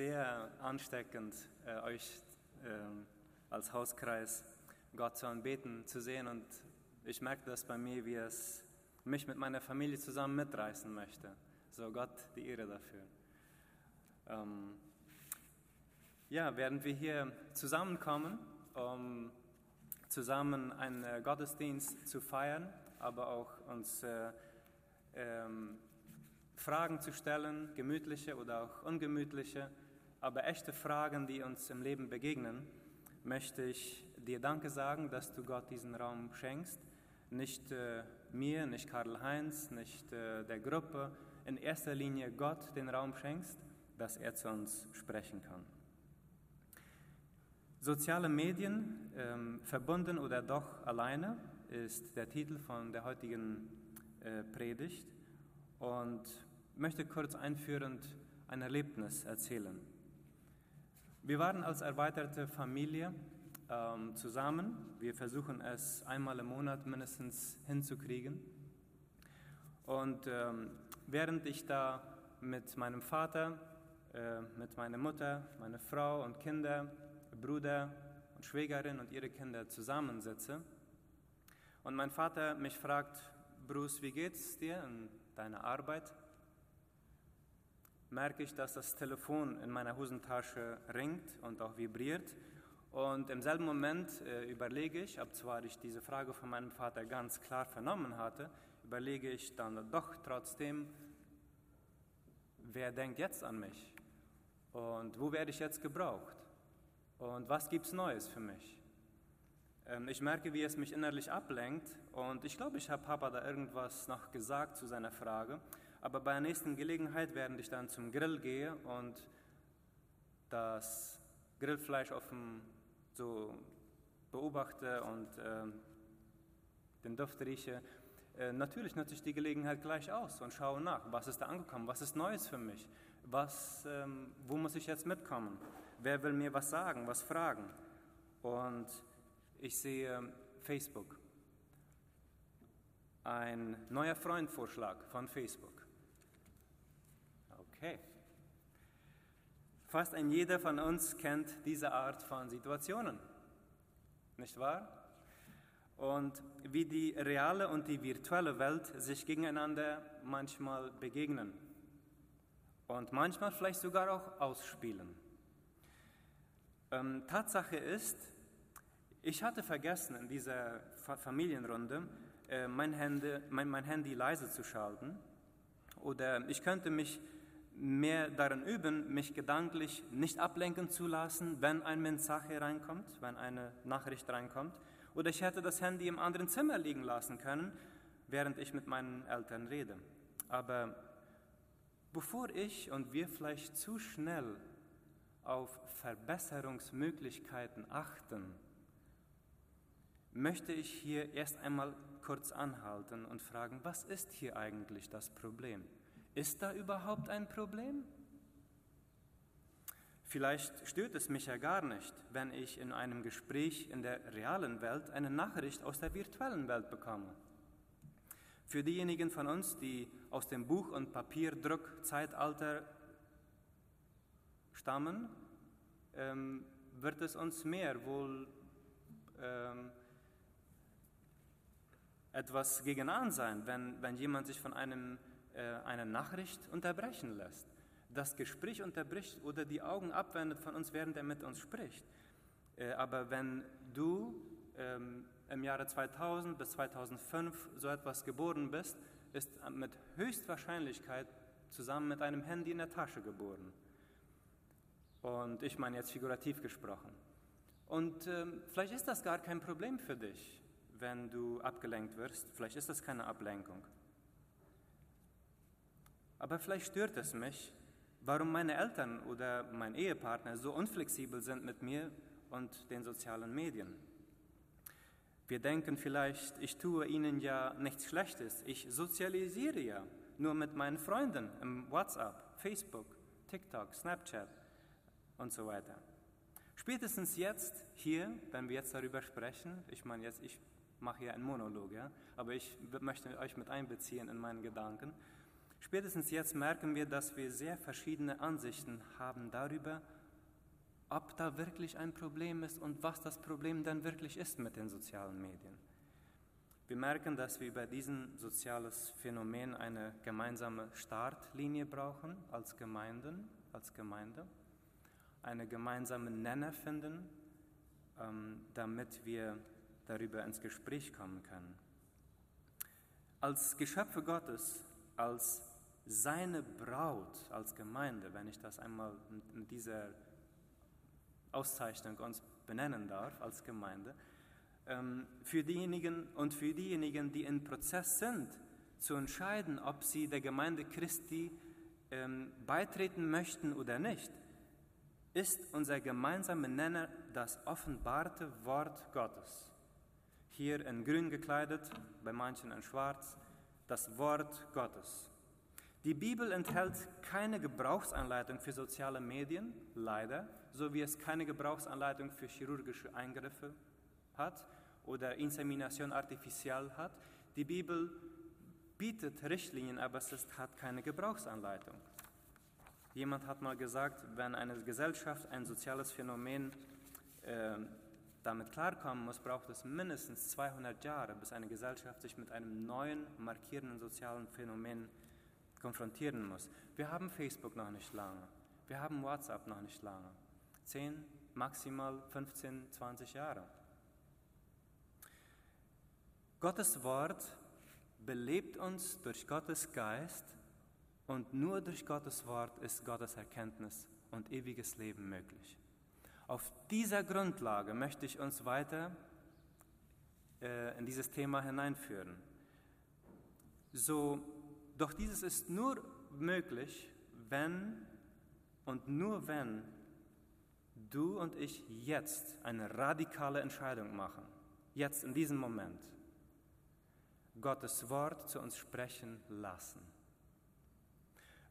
sehr ansteckend, äh, euch äh, als Hauskreis Gott zu anbeten, zu sehen. Und ich merke das bei mir, wie es mich mit meiner Familie zusammen mitreißen möchte. So Gott die Ehre dafür. Ähm, ja, werden wir hier zusammenkommen, um zusammen einen äh, Gottesdienst zu feiern, aber auch uns äh, ähm, Fragen zu stellen, gemütliche oder auch ungemütliche, aber echte Fragen, die uns im Leben begegnen, möchte ich dir Danke sagen, dass du Gott diesen Raum schenkst. Nicht äh, mir, nicht Karl-Heinz, nicht äh, der Gruppe, in erster Linie Gott den Raum schenkst, dass er zu uns sprechen kann. Soziale Medien, ähm, verbunden oder doch alleine, ist der Titel von der heutigen äh, Predigt. Und möchte kurz einführend ein Erlebnis erzählen. Wir waren als erweiterte Familie ähm, zusammen. Wir versuchen es einmal im Monat mindestens hinzukriegen. Und ähm, während ich da mit meinem Vater, äh, mit meiner Mutter, meiner Frau und Kinder, Bruder und Schwägerin und ihre Kinder zusammensitze und mein Vater mich fragt, Bruce, wie geht's dir in deiner Arbeit? Merke ich, dass das Telefon in meiner Hosentasche ringt und auch vibriert. Und im selben Moment äh, überlege ich, ob zwar ich diese Frage von meinem Vater ganz klar vernommen hatte, überlege ich dann doch trotzdem, wer denkt jetzt an mich? Und wo werde ich jetzt gebraucht? Und was gibt es Neues für mich? Ähm, ich merke, wie es mich innerlich ablenkt und ich glaube, ich habe Papa da irgendwas noch gesagt zu seiner Frage. Aber bei der nächsten Gelegenheit, während ich dann zum Grill gehe und das Grillfleisch offen so beobachte und äh, den Duft rieche, äh, natürlich nutze ich die Gelegenheit gleich aus und schaue nach, was ist da angekommen, was ist Neues für mich, was, ähm, wo muss ich jetzt mitkommen, wer will mir was sagen, was fragen. Und ich sehe Facebook, ein neuer Freundvorschlag von Facebook. Okay. Fast ein jeder von uns kennt diese Art von Situationen, nicht wahr? Und wie die reale und die virtuelle Welt sich gegeneinander manchmal begegnen und manchmal vielleicht sogar auch ausspielen. Ähm, Tatsache ist, ich hatte vergessen in dieser Familienrunde äh, mein, Handy, mein, mein Handy leise zu schalten oder ich könnte mich mehr darin üben, mich gedanklich nicht ablenken zu lassen, wenn ein Mensaje reinkommt, wenn eine Nachricht reinkommt. Oder ich hätte das Handy im anderen Zimmer liegen lassen können, während ich mit meinen Eltern rede. Aber bevor ich und wir vielleicht zu schnell auf Verbesserungsmöglichkeiten achten, möchte ich hier erst einmal kurz anhalten und fragen, was ist hier eigentlich das Problem? Ist da überhaupt ein Problem? Vielleicht stört es mich ja gar nicht, wenn ich in einem Gespräch in der realen Welt eine Nachricht aus der virtuellen Welt bekomme. Für diejenigen von uns, die aus dem Buch- und Papierdruckzeitalter stammen, ähm, wird es uns mehr wohl ähm, etwas gegen an sein, wenn, wenn jemand sich von einem eine Nachricht unterbrechen lässt, das Gespräch unterbricht oder die Augen abwendet von uns, während er mit uns spricht. Äh, aber wenn du ähm, im Jahre 2000 bis 2005 so etwas geboren bist, ist mit Höchstwahrscheinlichkeit zusammen mit einem Handy in der Tasche geboren. Und ich meine jetzt figurativ gesprochen. Und ähm, vielleicht ist das gar kein Problem für dich, wenn du abgelenkt wirst. Vielleicht ist das keine Ablenkung. Aber vielleicht stört es mich, warum meine Eltern oder mein Ehepartner so unflexibel sind mit mir und den sozialen Medien. Wir denken vielleicht, ich tue ihnen ja nichts Schlechtes, ich sozialisiere ja nur mit meinen Freunden im WhatsApp, Facebook, TikTok, Snapchat und so weiter. Spätestens jetzt hier, wenn wir jetzt darüber sprechen, ich meine jetzt, ich mache hier einen Monolog, ja, aber ich möchte euch mit einbeziehen in meinen Gedanken, Spätestens jetzt merken wir, dass wir sehr verschiedene Ansichten haben darüber, ob da wirklich ein Problem ist und was das Problem dann wirklich ist mit den sozialen Medien. Wir merken, dass wir über diesen soziales Phänomen eine gemeinsame Startlinie brauchen als Gemeinden, als Gemeinde, eine gemeinsame Nenner finden, ähm, damit wir darüber ins Gespräch kommen können. Als Geschöpfe Gottes, als seine Braut, als Gemeinde, wenn ich das einmal mit dieser Auszeichnung uns benennen darf, als Gemeinde, ähm, für diejenigen und für diejenigen, die im Prozess sind, zu entscheiden, ob sie der Gemeinde Christi ähm, beitreten möchten oder nicht, ist unser gemeinsamer Nenner das offenbarte Wort Gottes. Hier in grün gekleidet, bei manchen in schwarz, das Wort Gottes. Die Bibel enthält keine Gebrauchsanleitung für soziale Medien, leider, so wie es keine Gebrauchsanleitung für chirurgische Eingriffe hat oder Insemination artificial hat. Die Bibel bietet Richtlinien, aber es hat keine Gebrauchsanleitung. Jemand hat mal gesagt, wenn eine Gesellschaft ein soziales Phänomen äh, damit klarkommen muss, braucht es mindestens 200 Jahre, bis eine Gesellschaft sich mit einem neuen, markierenden sozialen Phänomen konfrontieren muss. Wir haben Facebook noch nicht lange. Wir haben WhatsApp noch nicht lange. 10, maximal 15, 20 Jahre. Gottes Wort belebt uns durch Gottes Geist und nur durch Gottes Wort ist Gottes Erkenntnis und ewiges Leben möglich. Auf dieser Grundlage möchte ich uns weiter äh, in dieses Thema hineinführen. So, doch dieses ist nur möglich, wenn und nur wenn du und ich jetzt eine radikale Entscheidung machen, jetzt in diesem Moment. Gottes Wort zu uns sprechen lassen.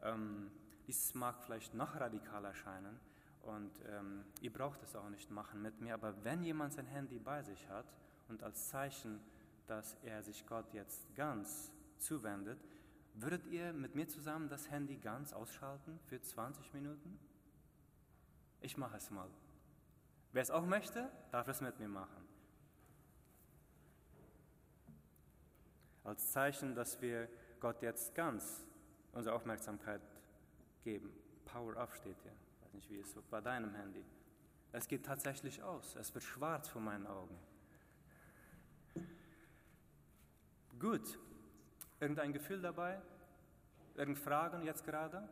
Ähm, dies mag vielleicht noch radikaler erscheinen und ähm, ihr braucht es auch nicht machen mit mir, aber wenn jemand sein Handy bei sich hat und als Zeichen, dass er sich Gott jetzt ganz zuwendet, würdet ihr mit mir zusammen das Handy ganz ausschalten für 20 Minuten? Ich mache es mal. Wer es auch möchte, darf es mit mir machen. als Zeichen, dass wir Gott jetzt ganz unsere Aufmerksamkeit geben. Power Up steht hier. Ich weiß nicht, wie es bei deinem Handy. Es geht tatsächlich aus. Es wird schwarz vor meinen Augen. Gut. Irgendein Gefühl dabei? Irgend Fragen jetzt gerade,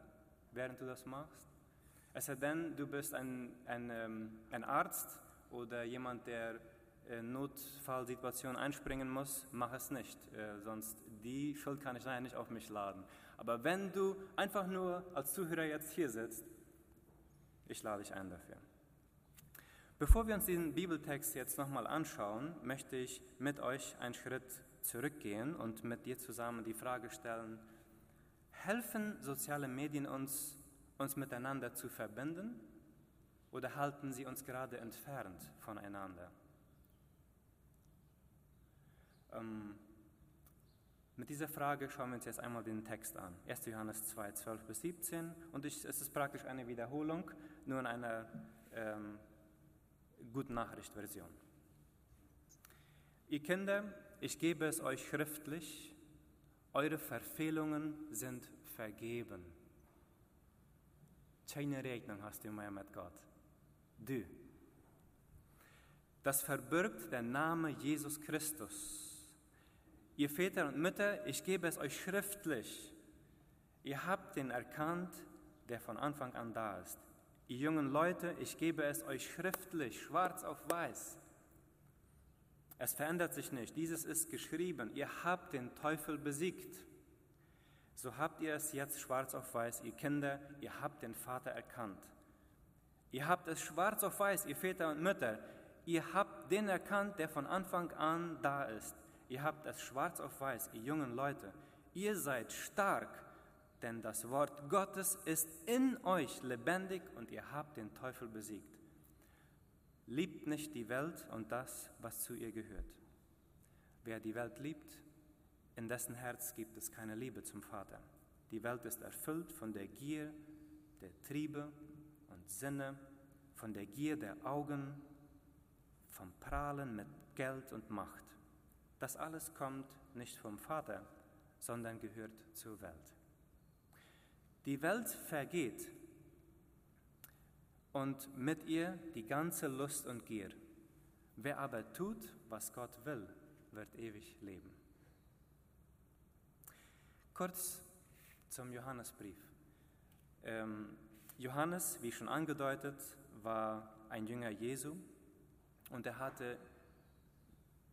während du das machst? Es sei denn, du bist ein, ein, ähm, ein Arzt oder jemand, der Notfallsituation einspringen muss, mach es nicht. Äh, sonst die Schuld kann ich leider nicht auf mich laden. Aber wenn du einfach nur als Zuhörer jetzt hier sitzt, ich lade dich ein dafür. Bevor wir uns diesen Bibeltext jetzt nochmal anschauen, möchte ich mit euch einen Schritt zurückgehen und mit dir zusammen die Frage stellen, helfen soziale Medien uns, uns miteinander zu verbinden oder halten sie uns gerade entfernt voneinander? Ähm, mit dieser Frage schauen wir uns jetzt einmal den Text an. 1. Johannes 2, 12 bis 17. Und es ist praktisch eine Wiederholung, nur in einer ähm, Guten Nachricht-Version. Ihr Kinder, ich gebe es euch schriftlich, eure Verfehlungen sind vergeben. Keine Rechnung hast du mehr mit Gott. Du. Das verbirgt der Name Jesus Christus Ihr Väter und Mütter, ich gebe es euch schriftlich. Ihr habt den erkannt, der von Anfang an da ist. Ihr jungen Leute, ich gebe es euch schriftlich, schwarz auf weiß. Es verändert sich nicht. Dieses ist geschrieben. Ihr habt den Teufel besiegt. So habt ihr es jetzt schwarz auf weiß, ihr Kinder, ihr habt den Vater erkannt. Ihr habt es schwarz auf weiß, ihr Väter und Mütter. Ihr habt den erkannt, der von Anfang an da ist. Ihr habt es schwarz auf weiß, ihr jungen Leute. Ihr seid stark, denn das Wort Gottes ist in euch lebendig und ihr habt den Teufel besiegt. Liebt nicht die Welt und das, was zu ihr gehört. Wer die Welt liebt, in dessen Herz gibt es keine Liebe zum Vater. Die Welt ist erfüllt von der Gier der Triebe und Sinne, von der Gier der Augen, vom Prahlen mit Geld und Macht. Das alles kommt nicht vom Vater, sondern gehört zur Welt. Die Welt vergeht und mit ihr die ganze Lust und Gier. Wer aber tut, was Gott will, wird ewig leben. Kurz zum Johannesbrief. Ähm, Johannes, wie schon angedeutet, war ein Jünger Jesu und er hatte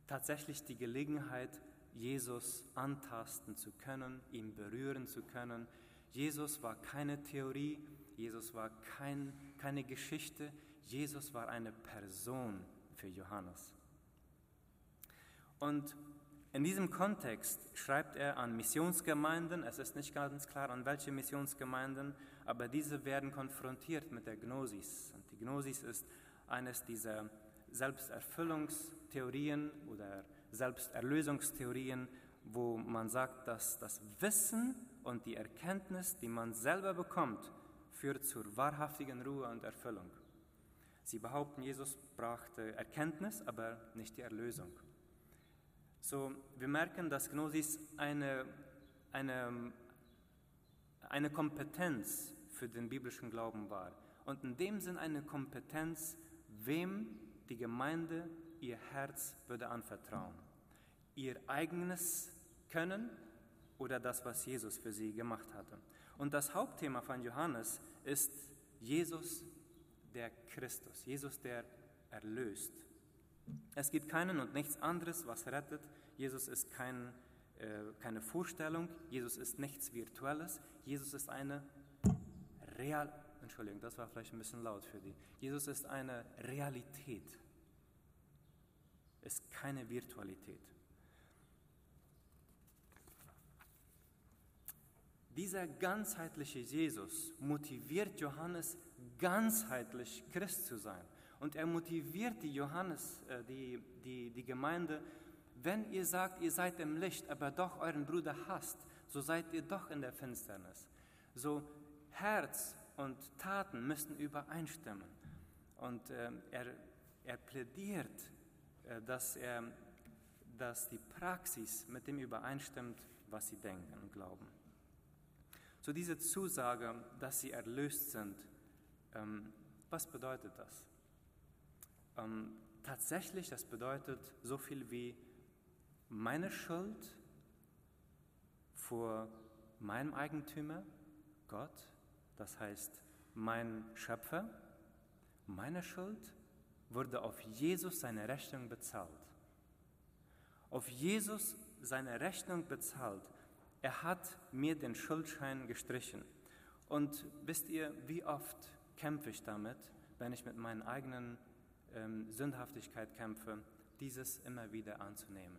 tatsächlich die Gelegenheit, Jesus antasten zu können, ihn berühren zu können. Jesus war keine Theorie, Jesus war kein, keine Geschichte, Jesus war eine Person für Johannes. Und in diesem Kontext schreibt er an Missionsgemeinden, es ist nicht ganz klar, an welche Missionsgemeinden, aber diese werden konfrontiert mit der Gnosis. Und die Gnosis ist eines dieser Selbsterfüllungstheorien oder Selbsterlösungstheorien, wo man sagt, dass das Wissen und die Erkenntnis, die man selber bekommt, führt zur wahrhaftigen Ruhe und Erfüllung. Sie behaupten, Jesus brachte Erkenntnis, aber nicht die Erlösung. So, wir merken, dass Gnosis eine, eine, eine Kompetenz für den biblischen Glauben war. Und in dem Sinn eine Kompetenz, wem die Gemeinde ihr Herz würde anvertrauen. Ihr eigenes Können oder das, was Jesus für sie gemacht hatte. Und das Hauptthema von Johannes ist Jesus der Christus, Jesus der erlöst. Es gibt keinen und nichts anderes, was rettet. Jesus ist kein, äh, keine Vorstellung, Jesus ist nichts Virtuelles, Jesus ist eine Real, Entschuldigung, das war vielleicht ein bisschen laut für die. Jesus ist eine Realität, ist keine Virtualität. Dieser ganzheitliche Jesus motiviert Johannes, ganzheitlich Christ zu sein. Und er motiviert die Johannes, äh, die, die, die Gemeinde, wenn ihr sagt, ihr seid im Licht, aber doch euren Bruder hasst, so seid ihr doch in der Finsternis. So Herz und Taten müssen übereinstimmen. Und äh, er, er plädiert, äh, dass, er, dass die Praxis mit dem übereinstimmt, was sie denken und glauben. So diese Zusage, dass sie erlöst sind, ähm, was bedeutet das? Ähm, tatsächlich, das bedeutet so viel wie meine Schuld vor meinem Eigentümer, Gott, das heißt mein Schöpfer, meine Schuld wurde auf Jesus seine Rechnung bezahlt. Auf Jesus seine Rechnung bezahlt. Er hat mir den Schuldschein gestrichen. Und wisst ihr, wie oft kämpfe ich damit, wenn ich mit meinen eigenen ähm, Sündhaftigkeit kämpfe, dieses immer wieder anzunehmen.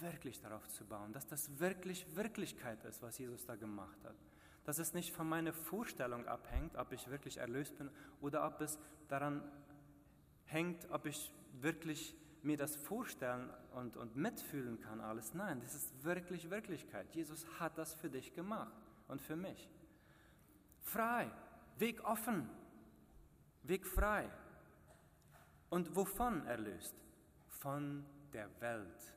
Wirklich darauf zu bauen, dass das wirklich Wirklichkeit ist, was Jesus da gemacht hat. Dass es nicht von meiner Vorstellung abhängt, ob ich wirklich erlöst bin oder ob es daran hängt, ob ich wirklich mir das vorstellen und, und mitfühlen kann, alles. Nein, das ist wirklich Wirklichkeit. Jesus hat das für dich gemacht und für mich. Frei, Weg offen, Weg frei. Und wovon erlöst? Von der Welt.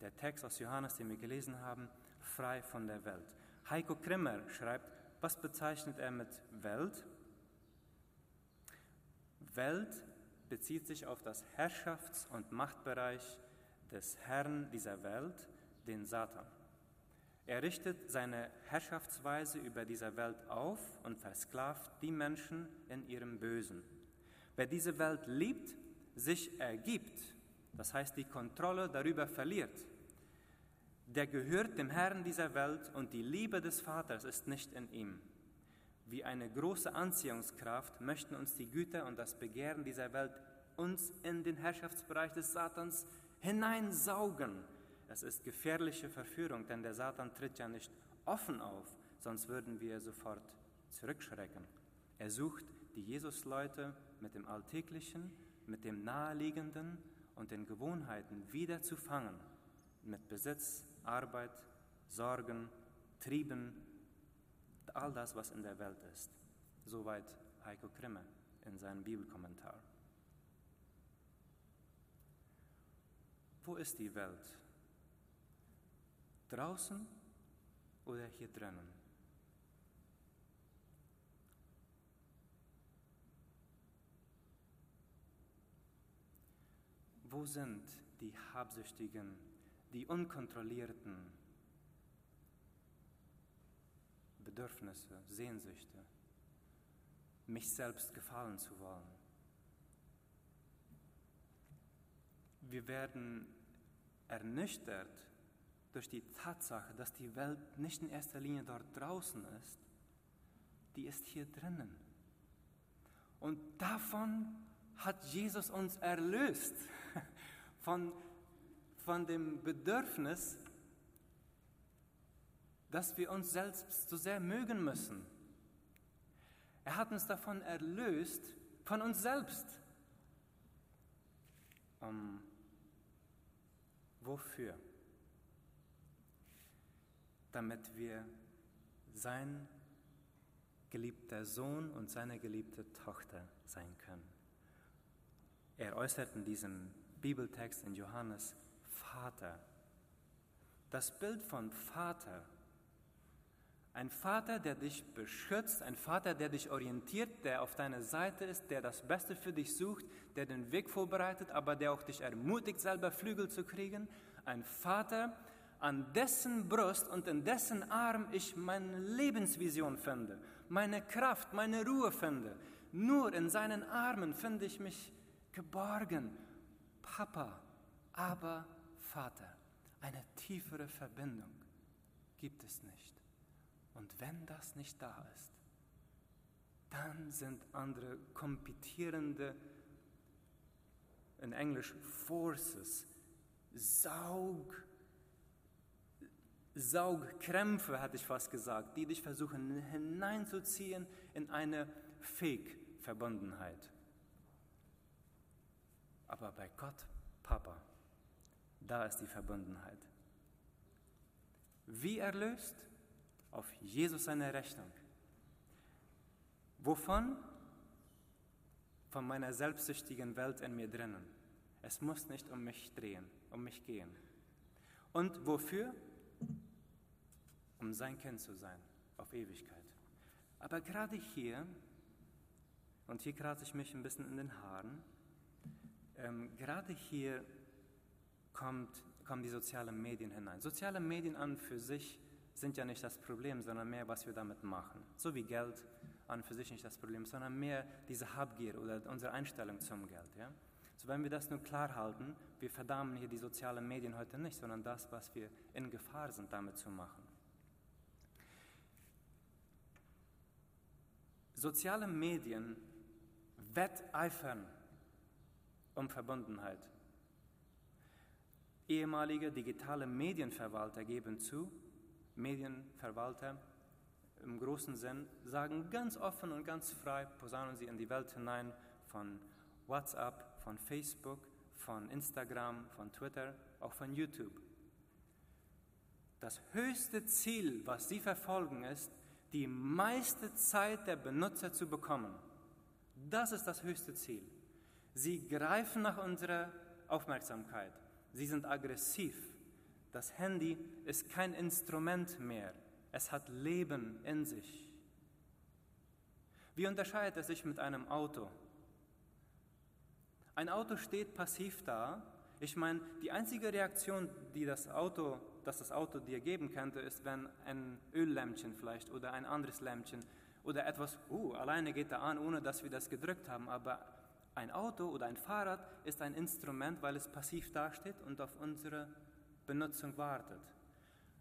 Der Text aus Johannes, den wir gelesen haben, frei von der Welt. Heiko Krimmer schreibt, was bezeichnet er mit Welt? Welt bezieht sich auf das Herrschafts- und Machtbereich des Herrn dieser Welt, den Satan. Er richtet seine Herrschaftsweise über dieser Welt auf und versklavt die Menschen in ihrem Bösen. Wer diese Welt liebt, sich ergibt, das heißt die Kontrolle darüber verliert, der gehört dem Herrn dieser Welt und die Liebe des Vaters ist nicht in ihm. Wie eine große Anziehungskraft möchten uns die Güter und das Begehren dieser Welt uns in den Herrschaftsbereich des Satans hineinsaugen. Es ist gefährliche Verführung, denn der Satan tritt ja nicht offen auf, sonst würden wir sofort zurückschrecken. Er sucht die Jesusleute mit dem Alltäglichen, mit dem Naheliegenden und den Gewohnheiten wieder zu fangen, mit Besitz, Arbeit, Sorgen, Trieben, all das, was in der Welt ist. Soweit Heiko Krimme in seinem Bibelkommentar. Wo ist die Welt? Draußen oder hier drinnen? Wo sind die Habsüchtigen, die Unkontrollierten Bedürfnisse, Sehnsüchte, mich selbst gefallen zu wollen? Wir werden ernüchtert durch die Tatsache, dass die Welt nicht in erster Linie dort draußen ist, die ist hier drinnen. Und davon hat Jesus uns erlöst von, von dem Bedürfnis, dass wir uns selbst so sehr mögen müssen. Er hat uns davon erlöst, von uns selbst. Um, ähm, wofür? Damit wir sein geliebter Sohn und seine geliebte Tochter sein können. Er äußert in diesem Bibeltext in Johannes Vater. Das Bild von Vater. Ein Vater, der dich beschützt, ein Vater, der dich orientiert, der auf deiner Seite ist, der das Beste für dich sucht, der den Weg vorbereitet, aber der auch dich ermutigt, selber Flügel zu kriegen. Ein Vater, an dessen Brust und in dessen Arm ich meine Lebensvision finde, meine Kraft, meine Ruhe finde. Nur in seinen Armen finde ich mich geborgen. Papa, aber Vater. Eine tiefere Verbindung gibt es nicht. Und wenn das nicht da ist, dann sind andere kompetierende, in Englisch Forces, Saug, Saugkrämpfe, hatte ich fast gesagt, die dich versuchen hineinzuziehen in eine Fake-Verbundenheit. Aber bei Gott, Papa, da ist die Verbundenheit. Wie erlöst? Auf Jesus seine Rechnung. Wovon? Von meiner selbstsüchtigen Welt in mir drinnen. Es muss nicht um mich drehen, um mich gehen. Und wofür? Um sein Kind zu sein, auf Ewigkeit. Aber gerade hier, und hier kratze ich mich ein bisschen in den Haaren, ähm, gerade hier kommt, kommen die sozialen Medien hinein. Soziale Medien an für sich sind ja nicht das Problem, sondern mehr, was wir damit machen. So wie Geld an für sich nicht das Problem, sondern mehr diese Habgier oder unsere Einstellung zum Geld. Ja? So wenn wir das nur klar halten, wir verdammen hier die sozialen Medien heute nicht, sondern das, was wir in Gefahr sind, damit zu machen. Soziale Medien wetteifern um Verbundenheit. Ehemalige digitale Medienverwalter geben zu, Medienverwalter im großen Sinn sagen ganz offen und ganz frei, posaunen sie in die Welt hinein von WhatsApp, von Facebook, von Instagram, von Twitter, auch von YouTube. Das höchste Ziel, was sie verfolgen, ist, die meiste Zeit der Benutzer zu bekommen. Das ist das höchste Ziel. Sie greifen nach unserer Aufmerksamkeit. Sie sind aggressiv. Das Handy ist kein Instrument mehr. Es hat Leben in sich. Wie unterscheidet es sich mit einem Auto? Ein Auto steht passiv da. Ich meine, die einzige Reaktion, die das Auto, dass das Auto dir geben könnte, ist, wenn ein Öllämpchen vielleicht oder ein anderes Lämpchen oder etwas, uh, alleine geht da an, ohne dass wir das gedrückt haben. Aber ein Auto oder ein Fahrrad ist ein Instrument, weil es passiv dasteht und auf unsere Benutzung wartet.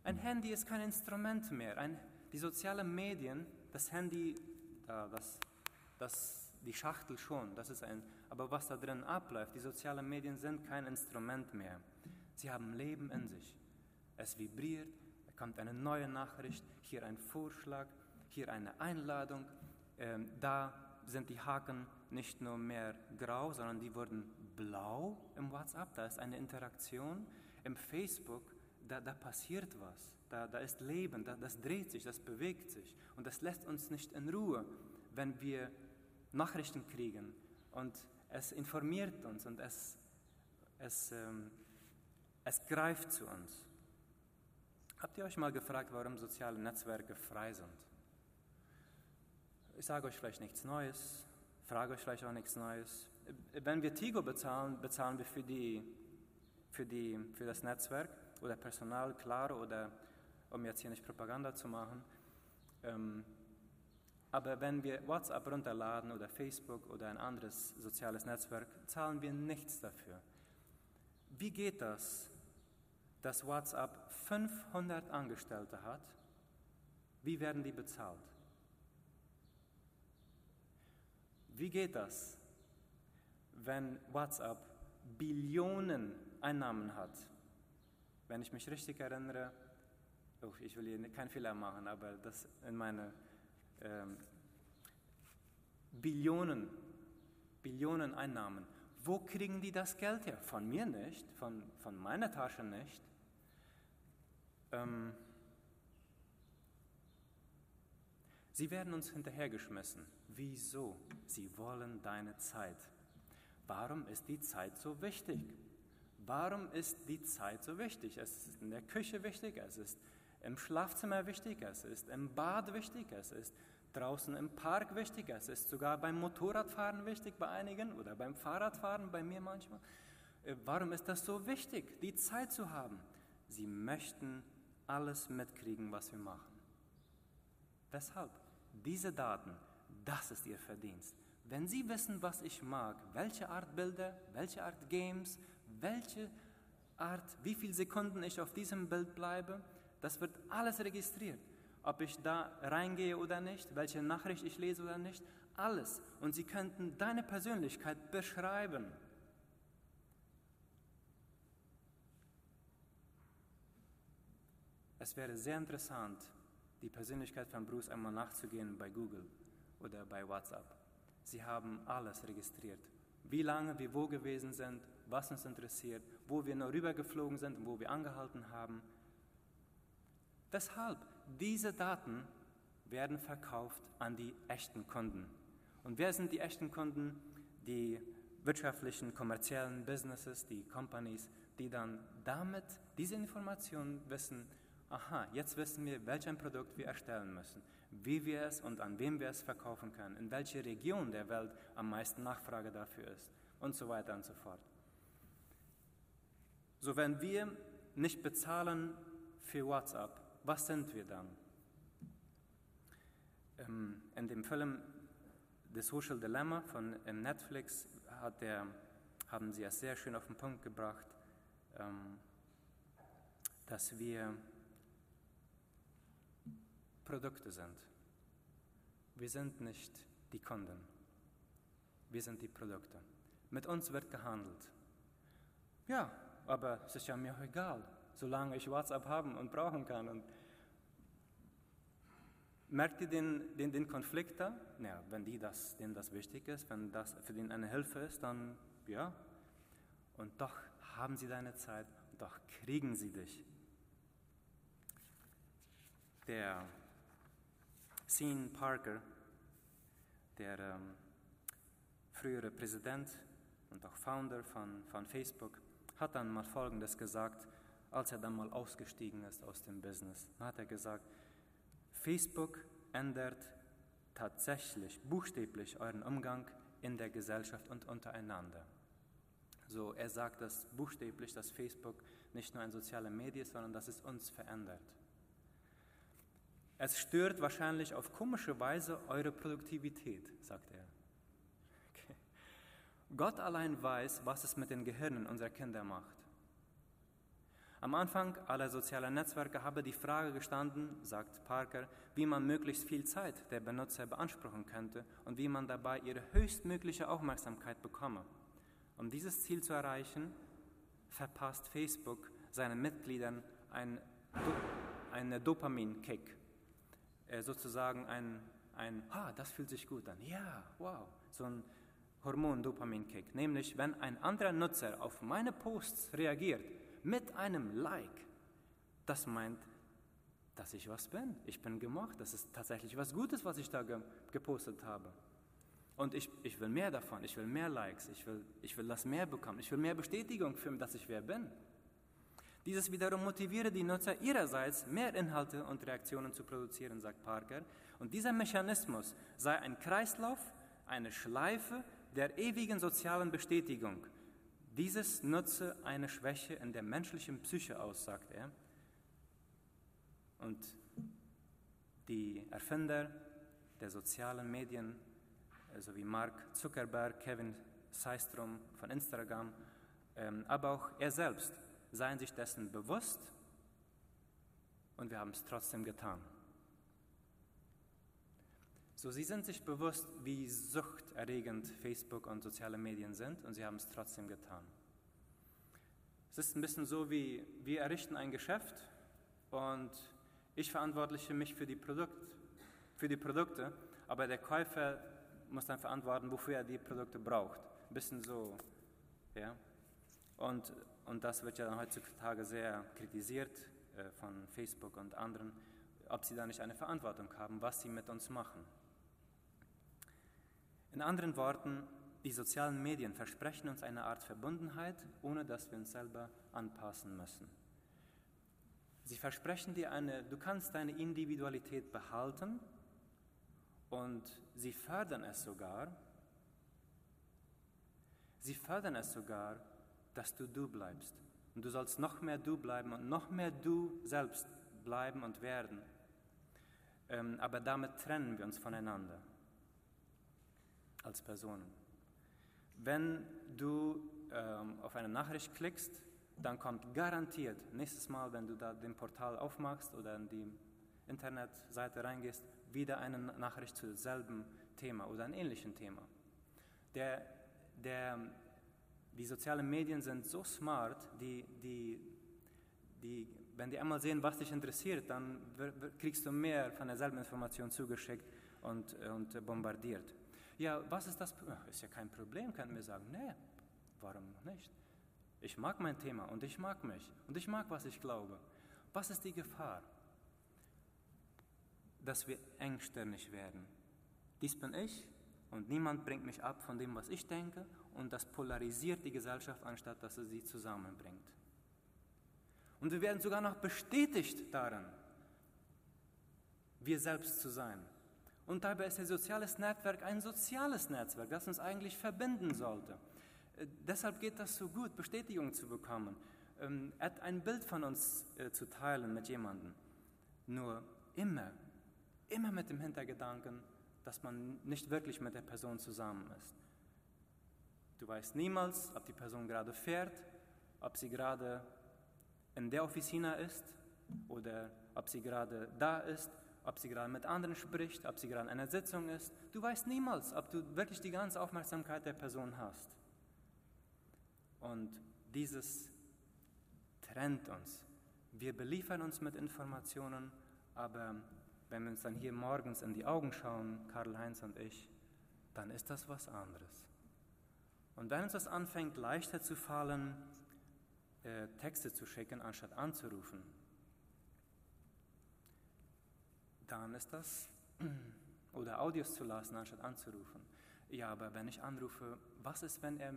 Ein Handy ist kein Instrument mehr. Ein, die sozialen Medien, das Handy, das, das, die Schachtel schon, das ist ein, aber was da drin abläuft, die sozialen Medien sind kein Instrument mehr. Sie haben Leben in sich. Es vibriert, es kommt eine neue Nachricht, hier ein Vorschlag, hier eine Einladung, äh, da sind die Haken nicht nur mehr grau, sondern die wurden blau im WhatsApp. Da ist eine Interaktion. Im Facebook, da, da passiert was. da, da ist Leben, da, das dreht sich, das bewegt sich. Und das lässt uns nicht in Ruhe, wenn wir Nachrichten kriegen. Und es informiert uns und es, es, ähm, es greift zu uns. Habt ihr euch mal gefragt, warum soziale Netzwerke frei sind? Ich sage euch vielleicht nichts Neues, frage euch vielleicht auch nichts Neues. Wenn wir Tigo bezahlen, bezahlen wir für, die, für, die, für das Netzwerk oder Personal, klar, oder um jetzt hier nicht Propaganda zu machen. Ähm, aber wenn wir WhatsApp runterladen oder Facebook oder ein anderes soziales Netzwerk, zahlen wir nichts dafür. Wie geht das, dass WhatsApp 500 Angestellte hat? Wie werden die bezahlt? Wie geht das, wenn WhatsApp Billionen Einnahmen hat? Wenn ich mich richtig erinnere, oh, ich will hier keinen Fehler machen, aber das in meine ähm, Billionen, Billionen Einnahmen. Wo kriegen die das Geld her? Von mir nicht, von, von meiner Tasche nicht. Ähm, sie werden uns hinterhergeschmissen. Wieso? Sie wollen deine Zeit. Warum ist die Zeit so wichtig? Warum ist die Zeit so wichtig? Es ist in der Küche wichtig, es ist im Schlafzimmer wichtig, es ist im Bad wichtig, es ist draußen im Park wichtig, es ist sogar beim Motorradfahren wichtig bei einigen oder beim Fahrradfahren bei mir manchmal. Äh, warum ist das so wichtig, die Zeit zu haben? Sie möchten alles mitkriegen, was wir machen. Weshalb? Diese Daten, das ist ihr Verdienst. Wenn Sie wissen, was ich mag, welche Art Bilder, welche Art Games, welche Art, wie viele Sekunden ich auf diesem Bild bleibe, das wird alles registriert ob ich da reingehe oder nicht, welche Nachricht ich lese oder nicht, alles. Und sie könnten deine Persönlichkeit beschreiben. Es wäre sehr interessant, die Persönlichkeit von Bruce einmal nachzugehen bei Google oder bei WhatsApp. Sie haben alles registriert. Wie lange wir wo gewesen sind, was uns interessiert, wo wir nur rübergeflogen sind und wo wir angehalten haben. Weshalb? diese Daten werden verkauft an die echten Kunden. Und wer sind die echten Kunden? Die wirtschaftlichen, kommerziellen Businesses, die Companies, die dann damit diese Informationen wissen, aha, jetzt wissen wir, welches Produkt wir erstellen müssen, wie wir es und an wem wir es verkaufen können, in welcher Region der Welt am meisten Nachfrage dafür ist und so weiter und so fort. So, wenn wir nicht bezahlen für WhatsApp, was sind wir dann? Ähm, in dem Film The Social Dilemma von ähm, Netflix der, haben sie es sehr schön auf den Punkt gebracht, ähm, dass wir Produkte sind. Wir sind nicht die Kunden. Wir sind die Produkte. Mit uns wird gehandelt. Ja, aber es ist ja mir egal solange ich WhatsApp haben und brauchen kann. Und merkt ihr den, den, den Konflikt da? Ja, wenn die das, denen das wichtig ist, wenn das für den eine Hilfe ist, dann ja. Und doch haben sie deine Zeit, und doch kriegen sie dich. Der Sean Parker, der ähm, frühere Präsident und auch Founder von, von Facebook, hat dann mal Folgendes gesagt, als er dann mal ausgestiegen ist aus dem Business. Dann hat er gesagt, Facebook ändert tatsächlich, buchstäblich euren Umgang in der Gesellschaft und untereinander. So, er sagt das buchstäblich, dass Facebook nicht nur ein sozialer Medien ist, sondern dass es uns verändert. Es stört wahrscheinlich auf komische Weise eure Produktivität, sagt er. Gott allein weiß, was es mit den Gehirnen unserer Kinder macht. Am Anfang aller sozialen Netzwerke habe die Frage gestanden, sagt Parker, wie man möglichst viel Zeit der Benutzer beanspruchen könnte und wie man dabei ihre höchstmögliche Aufmerksamkeit bekomme. Um dieses Ziel zu erreichen, verpasst Facebook seinen Mitgliedern einen, einen Dopamin-Kick, äh, sozusagen ein, ein, ah, das fühlt sich gut an, ja, wow, so ein Hormon-Dopamin-Kick. Nämlich, wenn ein anderer Nutzer auf meine Posts reagiert, mit einem Like. Das meint, dass ich was bin. Ich bin gemocht. Das ist tatsächlich was Gutes, was ich da ge gepostet habe. Und ich, ich will mehr davon. Ich will mehr Likes. Ich will, ich will das mehr bekommen. Ich will mehr Bestätigung für, dass ich wer bin. Dieses wiederum motiviere die Nutzer ihrerseits, mehr Inhalte und Reaktionen zu produzieren, sagt Parker. Und dieser Mechanismus sei ein Kreislauf, eine Schleife der ewigen sozialen Bestätigung. Dieses nutze eine Schwäche in der menschlichen Psyche aus, sagt er. Und die Erfinder der sozialen Medien, also wie Mark Zuckerberg, Kevin Systrom von Instagram, ähm, aber auch er selbst, seien sich dessen bewusst und wir haben es trotzdem getan. So, sie sind sich bewusst, wie suchterregend Facebook und soziale Medien sind und sie haben es trotzdem getan. Es ist ein bisschen so wie, wir errichten ein Geschäft und ich verantwortliche mich für die, Produkt, für die Produkte, aber der Käufer muss dann verantworten, wofür er die Produkte braucht. Ein bisschen so, ja. Und, und das wird ja dann heutzutage sehr kritisiert äh, von Facebook und anderen, ob sie da nicht eine Verantwortung haben, was sie mit uns machen. In anderen Worten, die sozialen Medien versprechen uns eine Art Verbundenheit, ohne dass wir uns selber anpassen müssen. Sie versprechen dir eine, du kannst deine Individualität behalten und sie fördern es sogar. Sie fördern es sogar, dass du du bleibst. Und du sollst noch mehr du bleiben und noch mehr du selbst bleiben und werden. Ähm, aber damit trennen wir uns voneinander als Personen. Wenn du ähm, auf eine Nachricht klickst, dann kommt garantiert nächstes Mal, wenn du da den Portal aufmachst oder in die Internetseite reingehst, wieder eine Nachricht zu demselben Thema oder einem ähnlichen Thema. Der, der, die sozialen Medien sind so smart, die, die, die, wenn die einmal sehen, was dich interessiert, dann kriegst du mehr von derselben Information zugeschickt und, und bombardiert. Ja, was ist das? Ist ja kein Problem, könnten wir sagen. Nee, warum nicht? Ich mag mein Thema und ich mag mich und ich mag, was ich glaube. Was ist die Gefahr? Dass wir engstirnig werden. Dies bin ich und niemand bringt mich ab von dem, was ich denke und das polarisiert die Gesellschaft, anstatt dass es sie zusammenbringt. Und wir werden sogar noch bestätigt darin, wir selbst zu sein. Und dabei ist ein soziales Netzwerk ein soziales Netzwerk, das uns eigentlich verbinden sollte. Äh, deshalb geht das so gut, Bestätigung zu bekommen, ähm, ein Bild von uns äh, zu teilen mit jemandem. Nur immer, immer mit dem Hintergedanken, dass man nicht wirklich mit der Person zusammen ist. Du weißt niemals, ob die Person gerade fährt, ob sie gerade in der Officina ist oder ob sie gerade da ist ob sie gerade mit anderen spricht, ob sie gerade in einer Sitzung ist. Du weißt niemals, ob du wirklich die ganze Aufmerksamkeit der Person hast. Und dieses trennt uns. Wir beliefern uns mit Informationen, aber wenn wir uns dann hier morgens in die Augen schauen, Karl-Heinz und ich, dann ist das was anderes. Und wenn uns das anfängt leichter zu fallen, äh, Texte zu schicken, anstatt anzurufen, dann ist das, oder Audios zu lassen, anstatt anzurufen. Ja, aber wenn ich anrufe, was ist, wenn er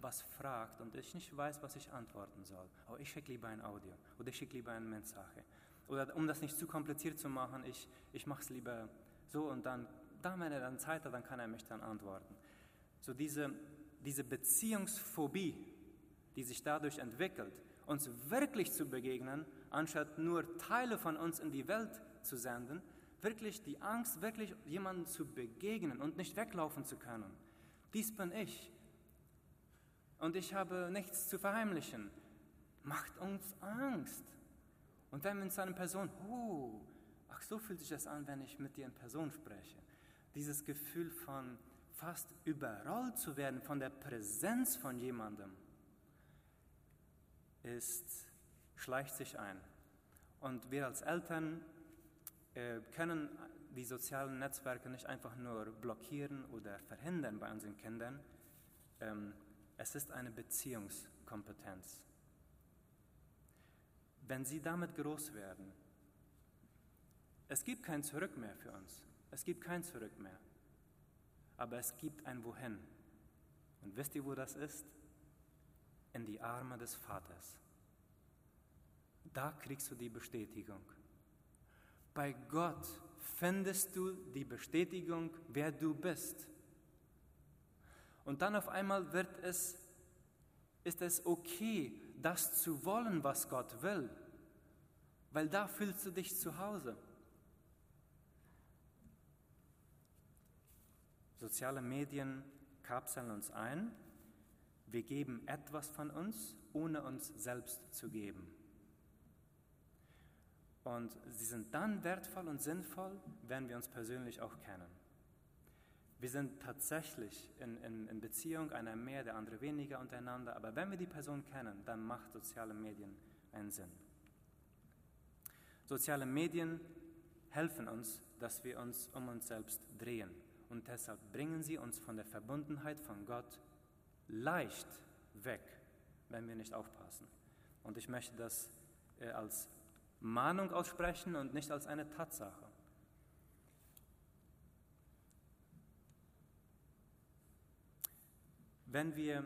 was fragt und ich nicht weiß, was ich antworten soll? Oh, ich schicke lieber ein Audio oder ich schicke lieber eine Mensaje. Oder um das nicht zu kompliziert zu machen, ich, ich mache es lieber so und dann, dann, wenn er dann Zeit hat, dann kann er mich dann antworten. So diese, diese Beziehungsphobie, die sich dadurch entwickelt, uns wirklich zu begegnen, anstatt nur Teile von uns in die Welt zu senden, wirklich die Angst, wirklich jemandem zu begegnen und nicht weglaufen zu können. Dies bin ich. Und ich habe nichts zu verheimlichen. Macht uns Angst. Und wenn wir uns eine Person, oh, ach so fühlt sich das an, wenn ich mit dir in Person spreche. Dieses Gefühl von fast überrollt zu werden von der Präsenz von jemandem, ist, schleicht sich ein. Und wir als Eltern können die sozialen Netzwerke nicht einfach nur blockieren oder verhindern bei unseren Kindern. Ähm, es ist eine Beziehungskompetenz. Wenn sie damit groß werden, Es gibt kein Zurück mehr für uns. Es gibt kein Zurück mehr. Aber es gibt ein Wohin. Und wisst ihr, wo das ist? In die Arme des Vaters. Da kriegst du die Bestätigung. Bei Gott findest du die Bestätigung, wer du bist. Und dann auf einmal wird es, ist es okay, das zu wollen, was Gott will, weil da fühlst du dich zu Hause. Soziale Medien kapseln uns ein, wir geben etwas von uns, ohne uns selbst zu geben. Und sie sind dann wertvoll und sinnvoll, wenn wir uns persönlich auch kennen. Wir sind tatsächlich in, in, in Beziehung, einer mehr, der andere weniger untereinander, aber wenn wir die Person kennen, dann macht soziale Medien einen Sinn. Soziale Medien helfen uns, dass wir uns um uns selbst drehen und deshalb bringen sie uns von der Verbundenheit von Gott leicht weg, wenn wir nicht aufpassen. Und ich möchte das äh, als Mahnung aussprechen und nicht als eine Tatsache. Wenn wir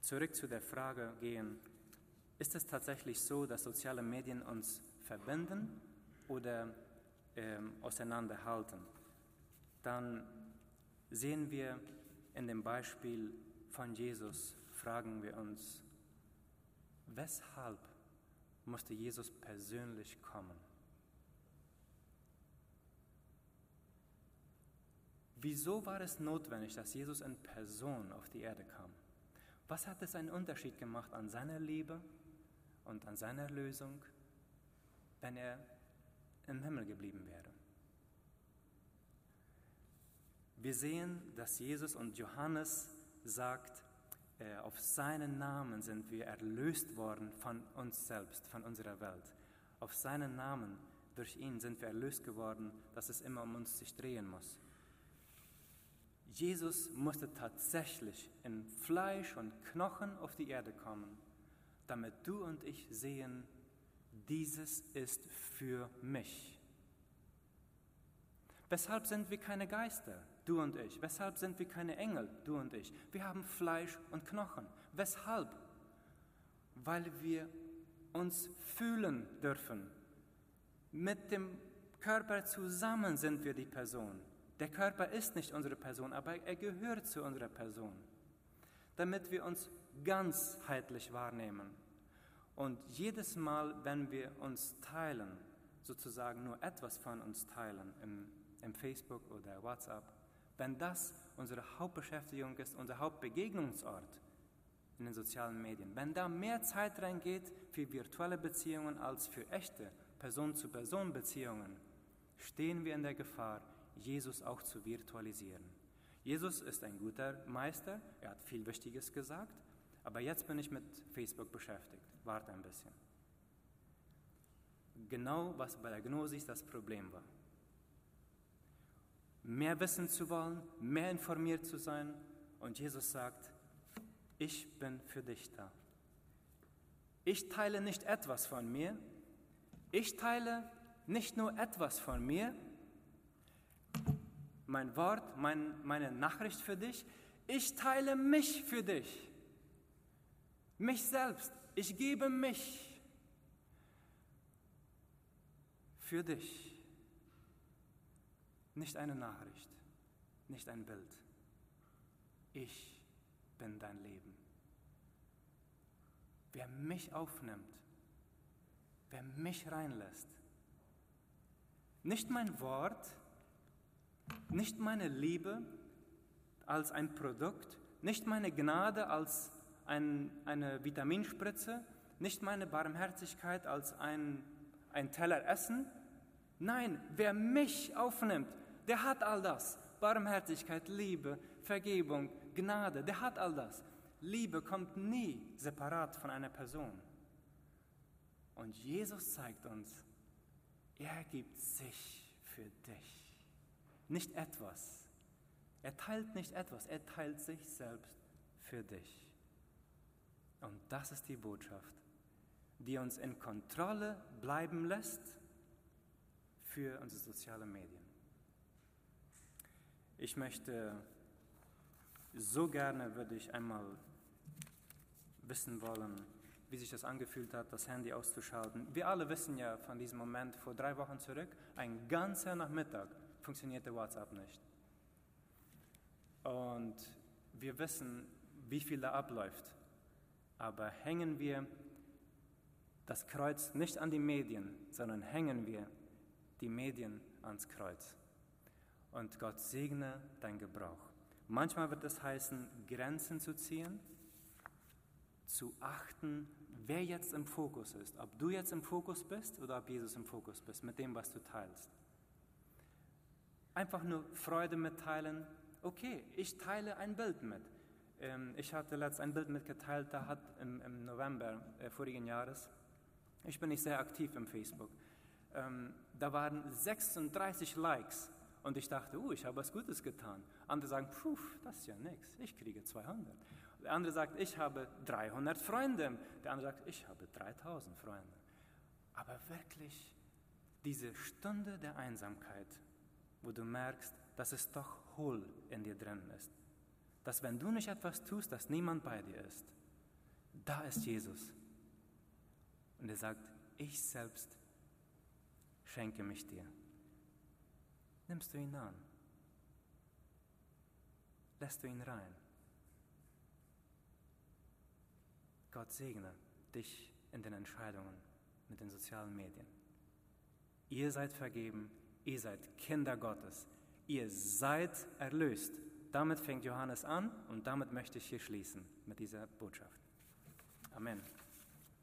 zurück zu der Frage gehen, ist es tatsächlich so, dass soziale Medien uns verbinden oder ähm, auseinanderhalten? Dann sehen wir in dem Beispiel von Jesus, fragen wir uns, weshalb musste Jesus persönlich kommen. Wieso war es notwendig, dass Jesus in Person auf die Erde kam? Was hat es einen Unterschied gemacht an seiner Liebe und an seiner Lösung, wenn er im Himmel geblieben wäre? Wir sehen, dass Jesus und Johannes sagt, auf seinen Namen sind wir erlöst worden von uns selbst, von unserer Welt. Auf seinen Namen, durch ihn sind wir erlöst geworden, dass es immer um uns sich drehen muss. Jesus musste tatsächlich in Fleisch und Knochen auf die Erde kommen, damit du und ich sehen, dieses ist für mich. Weshalb sind wir keine Geister? Du und ich? Weshalb sind wir keine Engel, du und ich? Wir haben Fleisch und Knochen. Weshalb? Weil wir uns fühlen dürfen. Mit dem Körper zusammen sind wir die Person. Der Körper ist nicht unsere Person, aber er gehört zu unserer Person. Damit wir uns ganzheitlich wahrnehmen. Und jedes Mal, wenn wir uns teilen, sozusagen nur etwas von uns teilen, im, im Facebook oder WhatsApp, wenn das unsere Hauptbeschäftigung ist, unser Hauptbegegnungsort in den sozialen Medien, wenn da mehr Zeit reingeht für virtuelle Beziehungen als für echte Person-zu-Person-Beziehungen, stehen wir in der Gefahr, Jesus auch zu virtualisieren. Jesus ist ein guter Meister, er hat viel Wichtiges gesagt, aber jetzt bin ich mit Facebook beschäftigt. Warte ein bisschen. Genau was bei der Gnosis das Problem war mehr wissen zu wollen, mehr informiert zu sein. Und Jesus sagt, ich bin für dich da. Ich teile nicht etwas von mir, ich teile nicht nur etwas von mir, mein Wort, mein, meine Nachricht für dich, ich teile mich für dich, mich selbst, ich gebe mich für dich. Nicht eine Nachricht, nicht ein Bild. Ich bin dein Leben. Wer mich aufnimmt, wer mich reinlässt, nicht mein Wort, nicht meine Liebe als ein Produkt, nicht meine Gnade als ein, eine Vitaminspritze, nicht meine Barmherzigkeit als ein, ein Teller Essen. Nein, wer mich aufnimmt, der hat all das. Barmherzigkeit, Liebe, Vergebung, Gnade, der hat all das. Liebe kommt nie separat von einer Person. Und Jesus zeigt uns, er gibt sich für dich. Nicht etwas. Er teilt nicht etwas, er teilt sich selbst für dich. Und das ist die Botschaft, die uns in Kontrolle bleiben lässt für unsere sozialen Medien. Ich möchte so gerne, würde ich einmal wissen wollen, wie sich das angefühlt hat, das Handy auszuschalten. Wir alle wissen ja von diesem Moment vor drei Wochen zurück, ein ganzer Nachmittag funktionierte WhatsApp nicht. Und wir wissen, wie viel da abläuft. Aber hängen wir das Kreuz nicht an die Medien, sondern hängen wir die Medien ans Kreuz. Und Gott segne dein Gebrauch. Manchmal wird es heißen, Grenzen zu ziehen, zu achten, wer jetzt im Fokus ist. Ob du jetzt im Fokus bist oder ob Jesus im Fokus bist mit dem, was du teilst. Einfach nur Freude mitteilen. Okay, ich teile ein Bild mit. Ähm, ich hatte letztens ein Bild mitgeteilt, da hat im, November äh, vorigen Jahres, ich bin nicht sehr aktiv im Facebook, ähm, da waren 36 Likes und ich dachte, uh, ich habe was Gutes getan. Andere sagen, puh, das ist ja nichts, ich kriege 200. Der andere sagt, ich habe 300 Freunde. Der andere sagt, ich habe 3000 Freunde. Aber wirklich diese Stunde der Einsamkeit, wo du merkst, dass es doch hohl in dir drin ist. Dass wenn du nicht etwas tust, dass niemand bei dir ist. Da ist Jesus. Und er sagt, ich selbst schenke mich dir. Nimmst du ihn an? Lässt du ihn rein? Gott segne dich in den Entscheidungen mit den sozialen Medien. Ihr seid vergeben, ihr seid Kinder Gottes, ihr seid erlöst. Damit fängt Johannes an und damit möchte ich hier schließen mit dieser Botschaft. Amen.